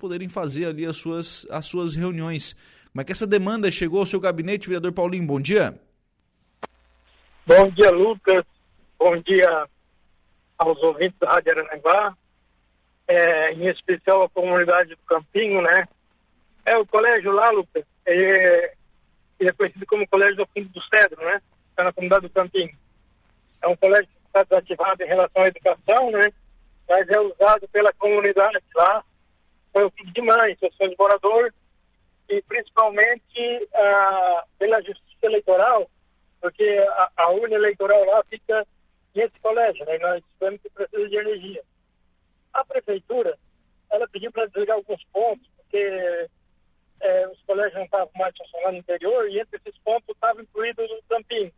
poderem fazer ali as suas, as suas reuniões. Como é que essa demanda chegou ao seu gabinete, vereador Paulinho? Bom dia. Bom dia, Lucas. Bom dia aos ouvintes da Rádio Aranaguá, é, em especial a comunidade do Campinho, né? É, o colégio lá, Lucas, é, é conhecido como Colégio do Fundo do Cedro, né? Está na comunidade do Campinho. É um colégio que está desativado em relação à educação, né? Mas é usado pela comunidade lá, pelo filho de mãe, associação de morador e principalmente ah, pela justiça eleitoral, porque a, a urna eleitoral lá fica nesse colégio, né? Nós sabemos que precisa de energia. A prefeitura, ela pediu para desligar alguns pontos, porque é, os colégios não estavam mais funcionando no interior e entre esses pontos estava incluído o Campinho.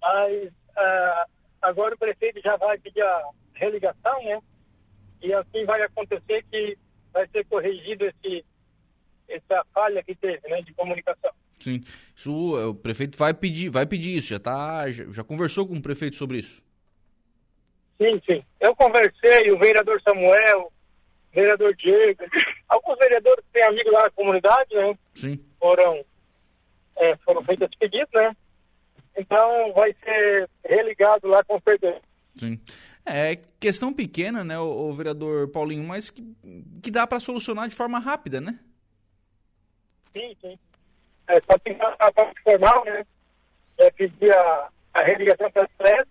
Mas ah, agora o prefeito já vai pedir a religação, né? E assim vai acontecer que vai ser corrigido esse, essa falha que teve, né, de comunicação. Sim, isso, é, o prefeito vai pedir, vai pedir isso, já tá, já, já conversou com o prefeito sobre isso? Sim, sim. Eu conversei, o vereador Samuel, o vereador Diego, alguns vereadores têm amigos lá na comunidade, né? Sim. Foram, é, foram feitos pedidos, né? Então vai ser religado lá com certeza. Sim. É questão pequena, né, o, o vereador Paulinho, mas que, que dá para solucionar de forma rápida, né? Sim, sim. É só tem a parte formal, né? É pedir a, a religação para as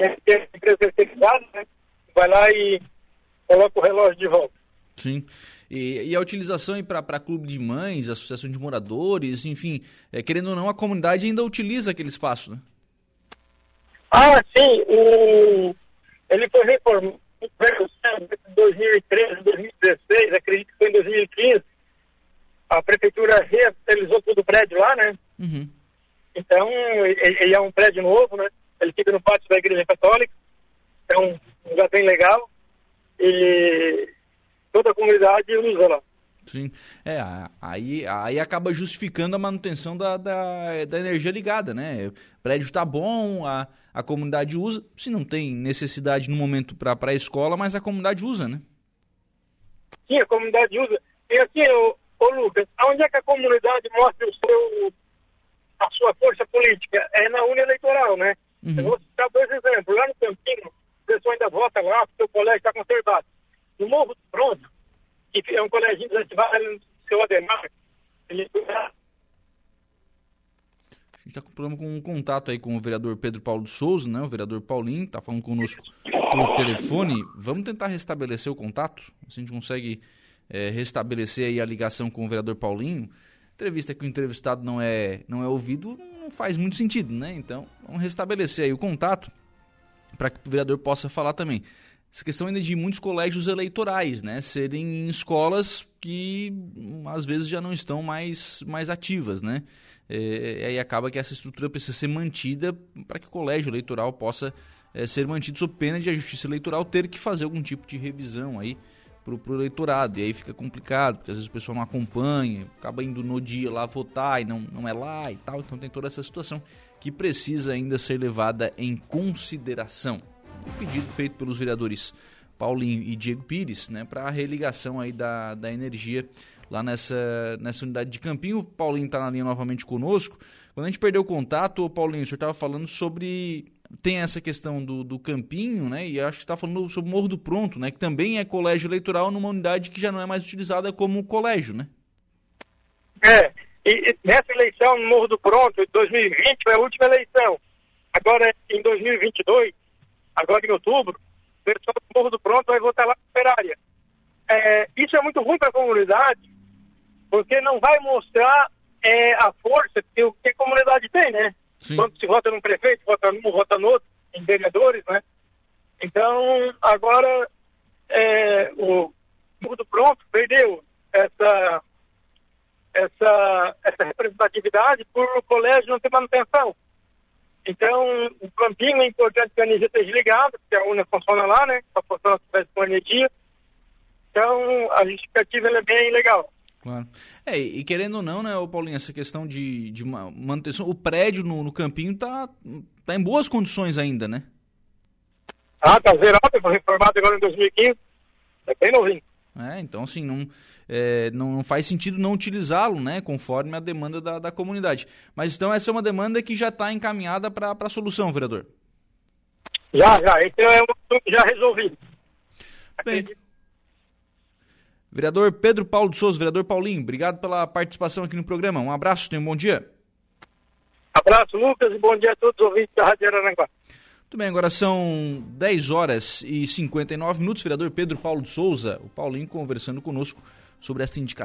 né? Tem a empresa terceirizada, né? Vai lá e coloca o relógio de volta. Sim. E, e a utilização para clube de mães, associação de moradores, enfim, é, querendo ou não, a comunidade ainda utiliza aquele espaço, né? Ah, sim. O... Ele foi reformado em 2013, 2016, acredito que foi em 2015. A prefeitura revitalizou todo o prédio lá, né? Uhum. Então, ele, ele é um prédio novo, né? Ele fica no pátio da Igreja Católica. É um lugar bem legal. E toda a comunidade usa lá. Sim. É, aí, aí acaba justificando a manutenção da, da, da energia ligada, né? O prédio está bom, a, a comunidade usa, se não tem necessidade no momento para a escola, mas a comunidade usa, né? Sim, a comunidade usa. E assim, ô, ô Lucas, onde é que a comunidade mostra o seu, a sua força política? É na urna eleitoral, né? Uhum. Eu vou citar dois exemplos. Lá no Campinho, o pessoal ainda vota lá, porque o colégio está conservado. No Morro do Pronto, que é um colégio desativado no seu Ademar, ele A gente está com problema com um contato aí com o vereador Pedro Paulo Souza, né? O vereador Paulinho está falando conosco por telefone. Vamos tentar restabelecer o contato? Se a gente consegue é, restabelecer aí a ligação com o vereador Paulinho. Entrevista que o entrevistado não é, não é ouvido não faz muito sentido, né? Então, vamos restabelecer aí o contato para que o vereador possa falar também. Essa questão ainda de muitos colégios eleitorais, né? Serem escolas que às vezes já não estão mais, mais ativas, né? É, aí acaba que essa estrutura precisa ser mantida para que o colégio eleitoral possa é, ser mantido sob pena de a justiça eleitoral ter que fazer algum tipo de revisão aí para o eleitorado. E aí fica complicado, porque às vezes o pessoal não acompanha, acaba indo no dia lá votar e não, não é lá e tal. Então tem toda essa situação que precisa ainda ser levada em consideração. Um pedido feito pelos vereadores Paulinho e Diego Pires, né, para a religação aí da, da energia lá nessa, nessa unidade de Campinho. O Paulinho está na linha novamente conosco. Quando a gente perdeu o contato, Paulinho, o senhor estava falando sobre. Tem essa questão do, do Campinho, né? E acho que está falando sobre o Morro do Pronto, né? Que também é colégio eleitoral numa unidade que já não é mais utilizada como colégio, né? É, e nessa eleição no Morro do Pronto, em 2020, foi a última eleição. Agora, em 2022, agora em outubro, o pessoal do Morro do Pronto vai votar lá na operária. É, isso é muito ruim para a comunidade, porque não vai mostrar é, a força que, que, a comunidade tem, né? Sim. Quando se vota num prefeito, vota num, vota no outro, em vereadores, né? Então, agora, é, o Morro do Pronto perdeu essa, essa, essa representatividade por o colégio não ter manutenção. Então, o campinho é importante que a energia esteja ligada, porque a urna funciona lá, né? Só funciona se com energia. Então, a justificativa é bem legal. Claro. É, e querendo ou não, né, Paulinho, essa questão de, de manutenção, o prédio no, no campinho está tá em boas condições ainda, né? Ah, tá zerado, foi reformado agora em 2015. É bem novinho. Né? Então, assim, não, é, não faz sentido não utilizá-lo, né? Conforme a demanda da, da comunidade. Mas então essa é uma demanda que já está encaminhada para a solução, vereador. Já, já. Então é um já resolvido. Bem. Vereador Pedro Paulo de Souza, vereador Paulinho, obrigado pela participação aqui no programa. Um abraço, tenha um bom dia. Abraço, Lucas, e bom dia a todos os ouvintes da Rádio Arananguá. Muito bem, agora são 10 horas e 59 minutos. Vereador Pedro Paulo de Souza, o Paulinho conversando conosco sobre essa indicação.